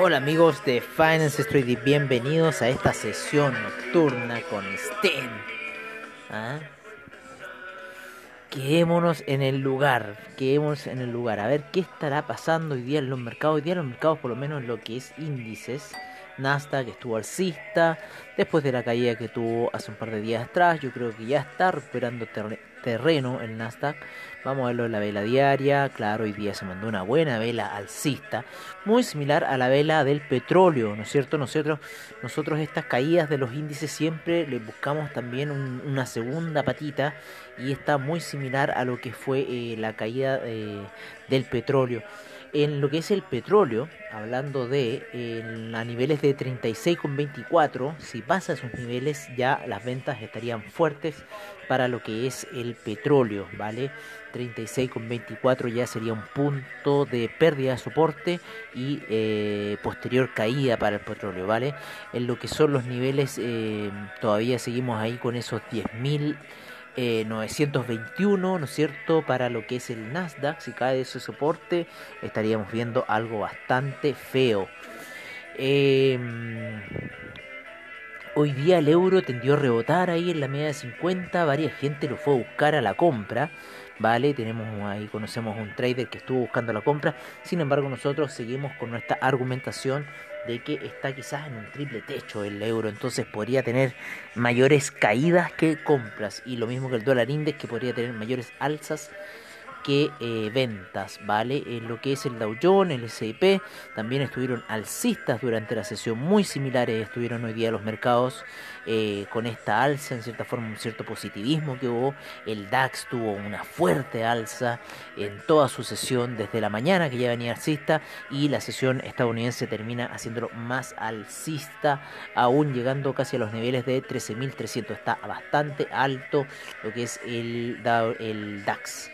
Hola amigos de Finance Street y bienvenidos a esta sesión nocturna con Sten. ¿Ah? Quedémonos en el lugar, quedémonos en el lugar. A ver qué estará pasando hoy día en los mercados. Hoy día en los mercados, por lo menos lo que es índices. Nasdaq estuvo alcista después de la caída que tuvo hace un par de días atrás. Yo creo que ya está recuperando terre- terreno el Nasdaq. Vamos a verlo en la vela diaria. Claro, hoy día se mandó una buena vela alcista, muy similar a la vela del petróleo, ¿no es cierto? Nosotros, nosotros estas caídas de los índices siempre le buscamos también un- una segunda patita y está muy similar a lo que fue eh, la caída eh, del petróleo. En lo que es el petróleo, hablando de a niveles de 36,24, si pasa esos niveles ya las ventas estarían fuertes para lo que es el petróleo, ¿vale? 36,24 ya sería un punto de pérdida de soporte y eh, posterior caída para el petróleo, ¿vale? En lo que son los niveles, eh, todavía seguimos ahí con esos 10.000 eh, 921, ¿no es cierto? Para lo que es el Nasdaq, si cae ese soporte, estaríamos viendo algo bastante feo. Em, hoy día el euro tendió a rebotar ahí en la media de 50, varias gente lo fue a buscar a la compra, ¿vale? Tenemos ahí, conocemos un trader que estuvo buscando la compra, sin embargo nosotros seguimos con nuestra argumentación de que está quizás en un triple techo el euro, entonces podría tener mayores caídas que compras y lo mismo que el dólar index que podría tener mayores alzas que eh, ventas, ¿vale? En lo que es el Dow Jones, el S&P, también estuvieron alcistas durante la sesión, muy similares estuvieron hoy día los mercados eh, con esta alza, en cierta forma un cierto positivismo que hubo, el DAX tuvo una fuerte alza en toda su sesión desde la mañana que ya venía alcista y la sesión estadounidense termina haciéndolo más alcista, aún llegando casi a los niveles de 13.300, está bastante alto lo que es el, DAX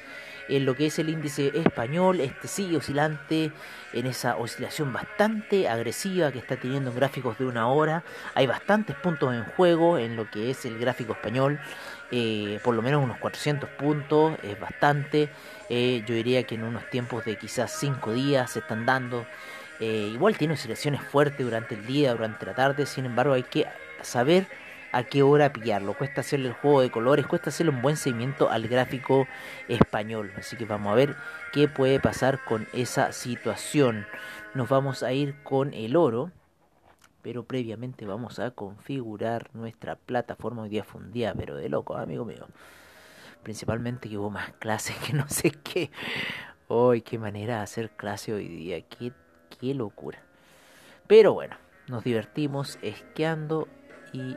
en lo que es el índice español, este sigue oscilante en esa oscilación bastante agresiva que está teniendo en gráficos de una hora. Hay bastantes puntos en juego en lo que es el gráfico español, eh, por lo menos unos 400 puntos, es bastante. Eh, yo diría que en unos tiempos de quizás 5 días se están dando. Eh, igual tiene oscilaciones fuertes durante el día, durante la tarde, sin embargo hay que saber a qué hora pillarlo. Cuesta hacerle el juego de colores, cuesta hacerle un buen seguimiento al gráfico español. Así que vamos a ver qué puede pasar con esa situación. Nos vamos a ir con el oro. Pero previamente vamos a configurar nuestra plataforma. Hoy día fue un día, pero de loco, amigo mío. Principalmente que hubo más clases que no sé qué. Hoy, qué manera de hacer clase hoy día. Qué, qué locura. Pero bueno, nos divertimos esquiando y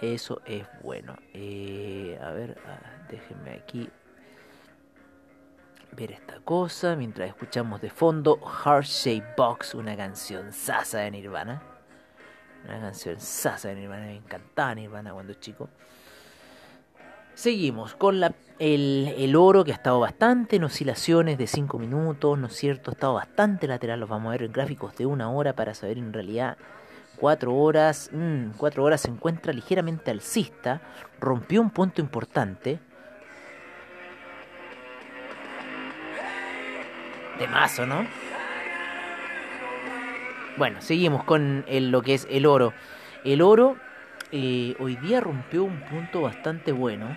eso es bueno. Eh, a ver, ah, déjenme aquí ver esta cosa mientras escuchamos de fondo Heart Shape Box, una canción sasa de Nirvana. Una canción sasa de Nirvana, me encantaba Nirvana cuando chico. Seguimos con la, el, el oro que ha estado bastante en oscilaciones de 5 minutos, ¿no es cierto? Ha estado bastante lateral, los vamos a ver en gráficos de una hora para saber en realidad 4 horas. 4 horas se encuentra ligeramente alcista, rompió un punto importante. De mazo, ¿no? Bueno, seguimos con el- lo que es el oro. El oro eh, hoy día rompió un punto bastante bueno,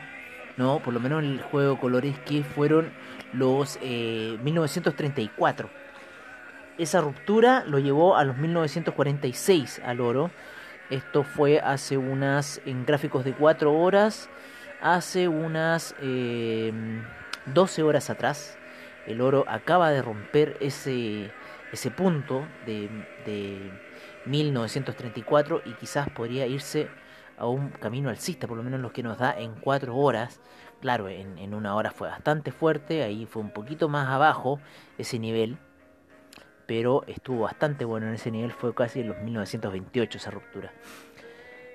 ¿no? Por lo menos en el juego de colores que fueron los eh, 1934. Esa ruptura lo llevó a los 1946 al oro. Esto fue hace unas, en gráficos de 4 horas, hace unas eh, 12 horas atrás. El oro acaba de romper ese, ese punto de, de 1934 y quizás podría irse a un camino alcista, por lo menos lo que nos da en cuatro horas. Claro, en, en una hora fue bastante fuerte, ahí fue un poquito más abajo ese nivel, pero estuvo bastante bueno en ese nivel, fue casi en los 1928 esa ruptura.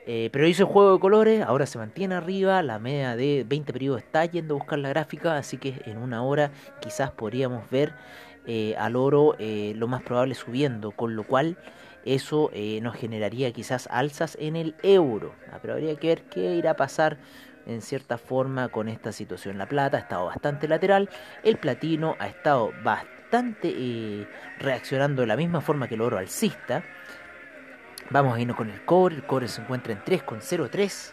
Eh, pero hizo el juego de colores, ahora se mantiene arriba, la media de 20 periodos está yendo a buscar la gráfica, así que en una hora quizás podríamos ver eh, al oro eh, lo más probable subiendo, con lo cual eso nos generaría quizás alzas en el euro. Ah, pero habría que ver qué irá a pasar en cierta forma con esta situación. La plata ha estado bastante lateral, el platino ha estado bastante reaccionando de la misma forma que el oro alcista. Vamos a irnos con el cobre, el cobre se encuentra en 3,03.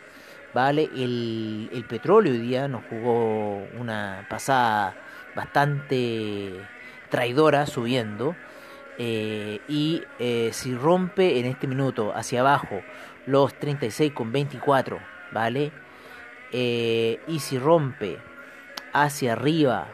Vale, el, el petróleo hoy día nos jugó una pasada bastante traidora subiendo. Eh, y eh, si rompe en este minuto hacia abajo los 36,24, ¿vale? Eh, y si rompe hacia arriba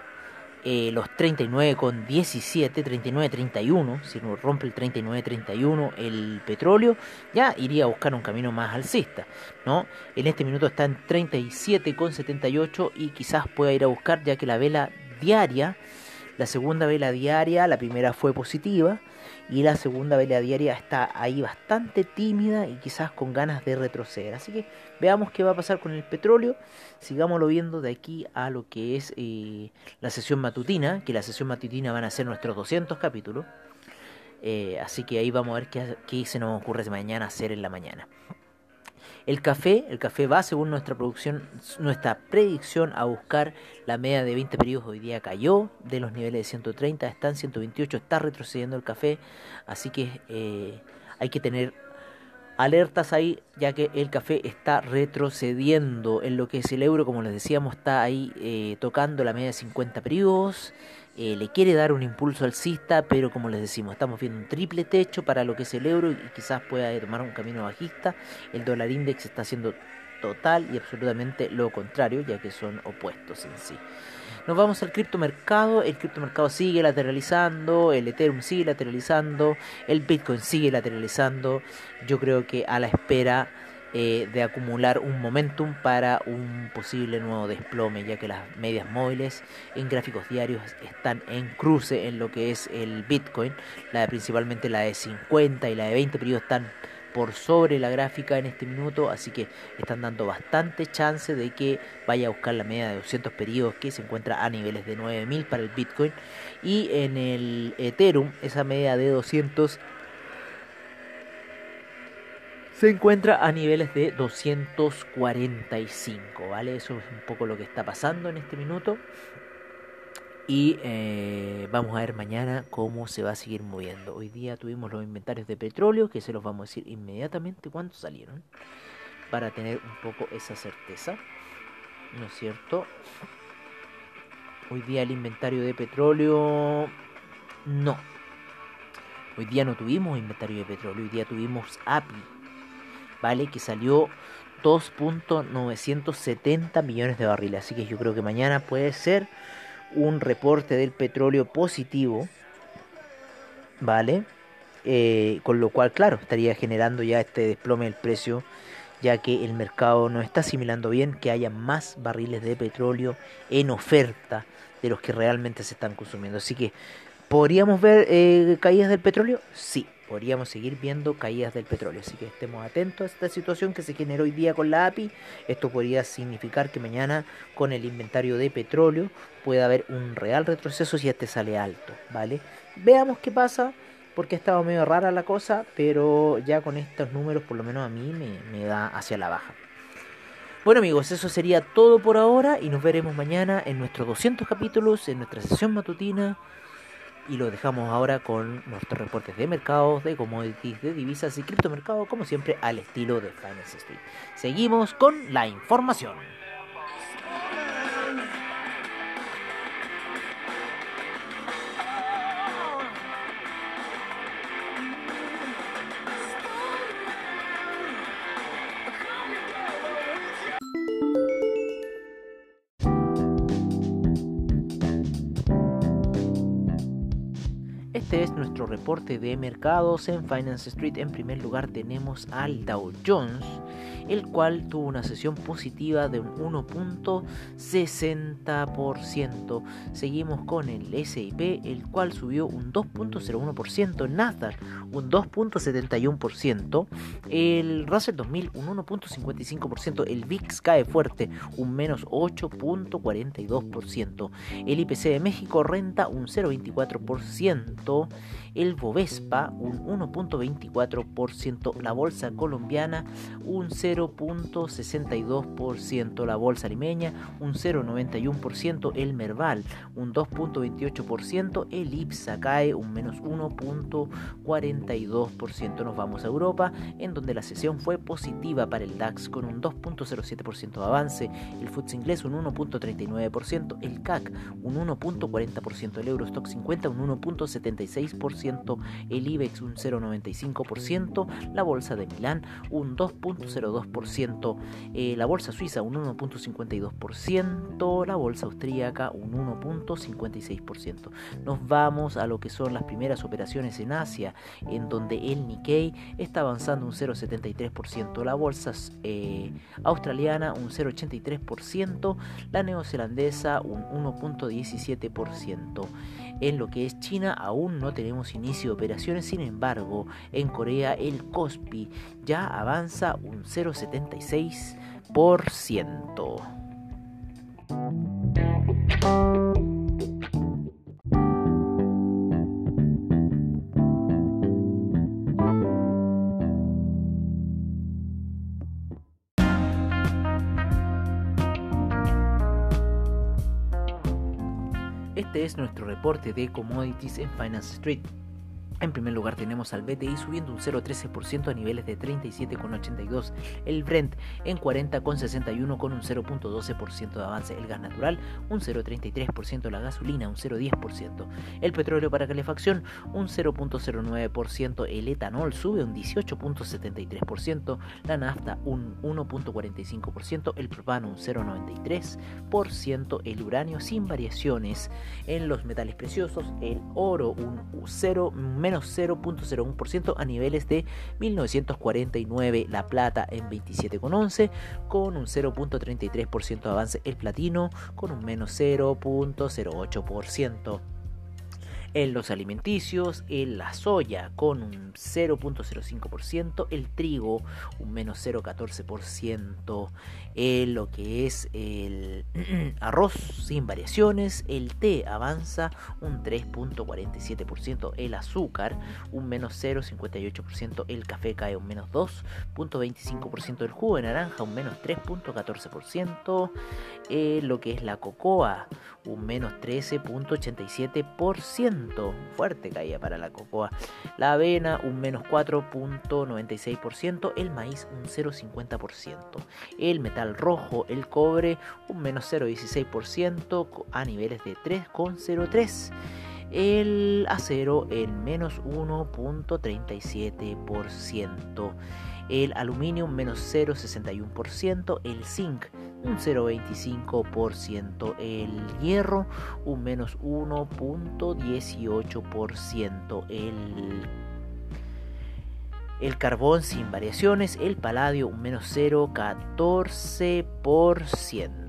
eh, los 39,17, 39,31, si no rompe el 39,31 el petróleo, ya iría a buscar un camino más alcista, ¿no? En este minuto está en 37,78 y quizás pueda ir a buscar ya que la vela diaria la segunda vela diaria, la primera fue positiva y la segunda vela diaria está ahí bastante tímida y quizás con ganas de retroceder. Así que veamos qué va a pasar con el petróleo. Sigámoslo viendo de aquí a lo que es eh, la sesión matutina, que la sesión matutina van a ser nuestros 200 capítulos. Eh, así que ahí vamos a ver qué, qué se nos ocurre mañana hacer en la mañana. El café, el café va según nuestra producción, nuestra predicción a buscar la media de 20 periodos hoy día cayó de los niveles de 130, está en 128, está retrocediendo el café, así que eh, hay que tener alertas ahí ya que el café está retrocediendo en lo que es el euro, como les decíamos, está ahí eh, tocando la media de 50 periodos. Eh, le quiere dar un impulso alcista, pero como les decimos, estamos viendo un triple techo para lo que es el euro y quizás pueda tomar un camino bajista. El dólar index está haciendo total y absolutamente lo contrario, ya que son opuestos en sí. Nos vamos al criptomercado, el criptomercado sigue lateralizando, el Ethereum sigue lateralizando, el Bitcoin sigue lateralizando. Yo creo que a la espera eh, de acumular un momentum para un posible nuevo desplome, ya que las medias móviles en gráficos diarios están en cruce en lo que es el Bitcoin, la de, principalmente la de 50 y la de 20 periodos están por sobre la gráfica en este minuto, así que están dando bastante chance de que vaya a buscar la media de 200 periodos que se encuentra a niveles de 9000 para el Bitcoin. Y en el Ethereum esa media de 200 se encuentra a niveles de 245, ¿vale? Eso es un poco lo que está pasando en este minuto. Y eh, vamos a ver mañana cómo se va a seguir moviendo. Hoy día tuvimos los inventarios de petróleo, que se los vamos a decir inmediatamente cuántos salieron, para tener un poco esa certeza. ¿No es cierto? Hoy día el inventario de petróleo... No. Hoy día no tuvimos inventario de petróleo, hoy día tuvimos API, ¿vale? Que salió 2.970 millones de barriles. Así que yo creo que mañana puede ser un reporte del petróleo positivo, ¿vale? Eh, con lo cual, claro, estaría generando ya este desplome del precio, ya que el mercado no está asimilando bien que haya más barriles de petróleo en oferta de los que realmente se están consumiendo. Así que, ¿podríamos ver eh, caídas del petróleo? Sí, podríamos seguir viendo caídas del petróleo. Así que estemos atentos a esta situación que se generó hoy día con la API. Esto podría significar que mañana con el inventario de petróleo pueda haber un real retroceso si este sale alto, ¿vale? Veamos qué pasa, porque ha estado medio rara la cosa, pero ya con estos números por lo menos a mí me, me da hacia la baja. Bueno amigos, eso sería todo por ahora y nos veremos mañana en nuestros 200 capítulos, en nuestra sesión matutina y lo dejamos ahora con nuestros reportes de mercados, de commodities, de divisas y criptomercado, como siempre al estilo de Finance Street. Seguimos con la información. De mercados. En Finance Street. En primer lugar tenemos al Dow Jones, el cual tuvo una sesión positiva de un 1.60%. Seguimos con el S&P, el cual subió un 2.01%, Nasdaq un 2.71%, el Russell 2000 un 1.55%, el VIX cae fuerte un menos 8.42%, el IPC de México renta un 0.24%, el Bovespa un 1.24%, la bolsa colombiana un 0.62%, la bolsa limeña un 0.91%, el Merval un 2.28%, el IPSA cae un menos 1.42%. Nos vamos a Europa, en donde la sesión fue positiva para el DAX con un 2.07% de avance, el FTSE inglés un 1.39%, el CAC un 1.40%, el Eurostock 50 un 1.76%, el IBEX un 0.95%, la bolsa de Milán un 2.02%, eh, la bolsa suiza un 1.52%, la bolsa austríaca un 1.56%. Nos vamos a lo que son las primeras operaciones en Asia, en donde el Nikkei está avanzando un 0.73%, la bolsa eh, australiana un 0.83%, la neozelandesa un 1.17%. En lo que es China aún no tenemos inicio de operaciones, sin embargo, en Corea el Kospi ya avanza un 0,76%. Este es nuestro reporte de commodities en Finance Street. En primer lugar tenemos al BTI subiendo un 0,13% a niveles de 37,82. El Brent en 40,61 con un 0,12% de avance. El gas natural un 0,33%. La gasolina un 0,10%. El petróleo para calefacción un 0,09%. El etanol sube un 18,73%. La nafta un 1,45%. El propano un 0,93%. El uranio sin variaciones. En los metales preciosos el oro un 0, menos 0.01% a niveles de 1949, la plata en 27,11 con un 0.33% de avance, el platino con un menos 0.08% en los alimenticios, en la soya con un 0.05%, el trigo un menos 0.14%, en lo que es el arroz sin variaciones, el té avanza un 3.47%, el azúcar un menos 0.58%, el café cae un menos 2.25%, el jugo de naranja un menos 3.14%, lo que es la cocoa un menos 13.87%, fuerte caída para la cocoa. La avena un menos 4.96%, el maíz un 0.50%, el metal rojo, el cobre un menos 0.16% a niveles de 3.03%. El acero en menos 1.37%. El aluminio menos 0.61%. El zinc un 0,25%, el hierro un menos 1.18%, el, el carbón sin variaciones, el paladio un menos 0,14%.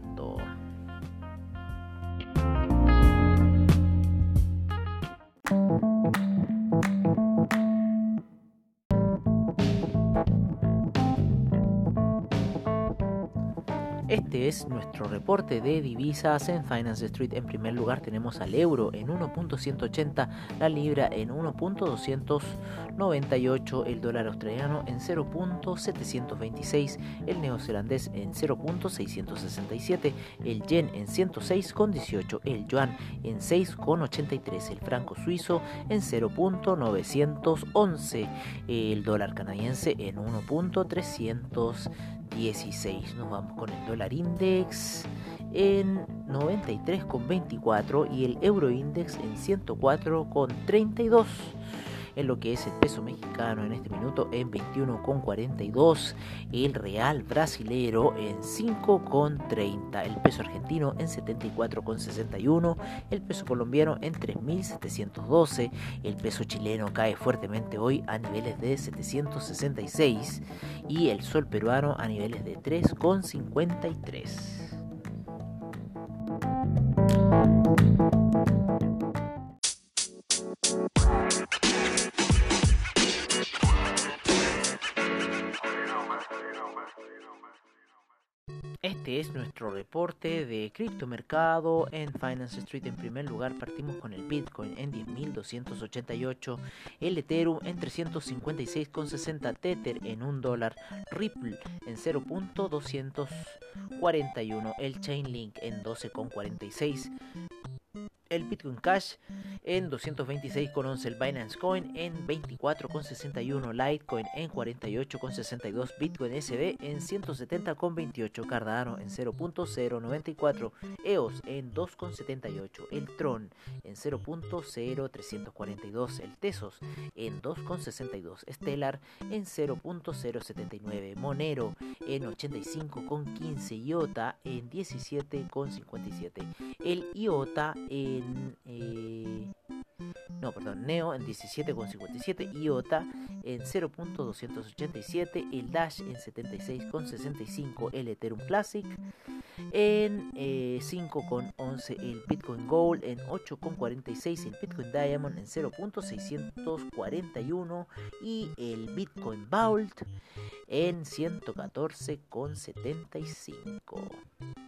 Es nuestro reporte de divisas en Finance Street. En primer lugar tenemos al euro en 1.180, la libra en 1.298, el dólar australiano en 0.726, el neozelandés en 0.667, el yen en 106.18, el yuan en 6.83, el franco suizo en 0.911, el dólar canadiense en 1.300 16. Nos vamos con el dólar index en 93,24 y el euro index en 104,32. En lo que es el peso mexicano en este minuto en 21,42, el real brasilero en 5,30, el peso argentino en 74,61, el peso colombiano en 3.712, el peso chileno cae fuertemente hoy a niveles de 766 y el sol peruano a niveles de 3,53. Nuestro reporte de criptomercado en Finance Street. En primer lugar, partimos con el Bitcoin en 10.288, el Ethereum en 356,60, Tether en 1 dólar, Ripple en 0.241, el Chainlink en 12,46 el Bitcoin Cash en 226,11, el Binance Coin en 24,61, Litecoin en 48,62, Bitcoin SD en 170,28, Cardano en 0.094, EOS en 2,78, el Tron en 0.0342, el Tesos en 2,62, Stellar en 0.079, Monero en 85,15, IOTA en 17,57, el IOTA en eh, no, perdón, Neo en 17,57, IOTA en 0.287, el Dash en 76,65, el Ethereum Classic en eh, 5,11, el Bitcoin Gold en 8,46, el Bitcoin Diamond en 0.641 y el Bitcoin Vault en 114,75.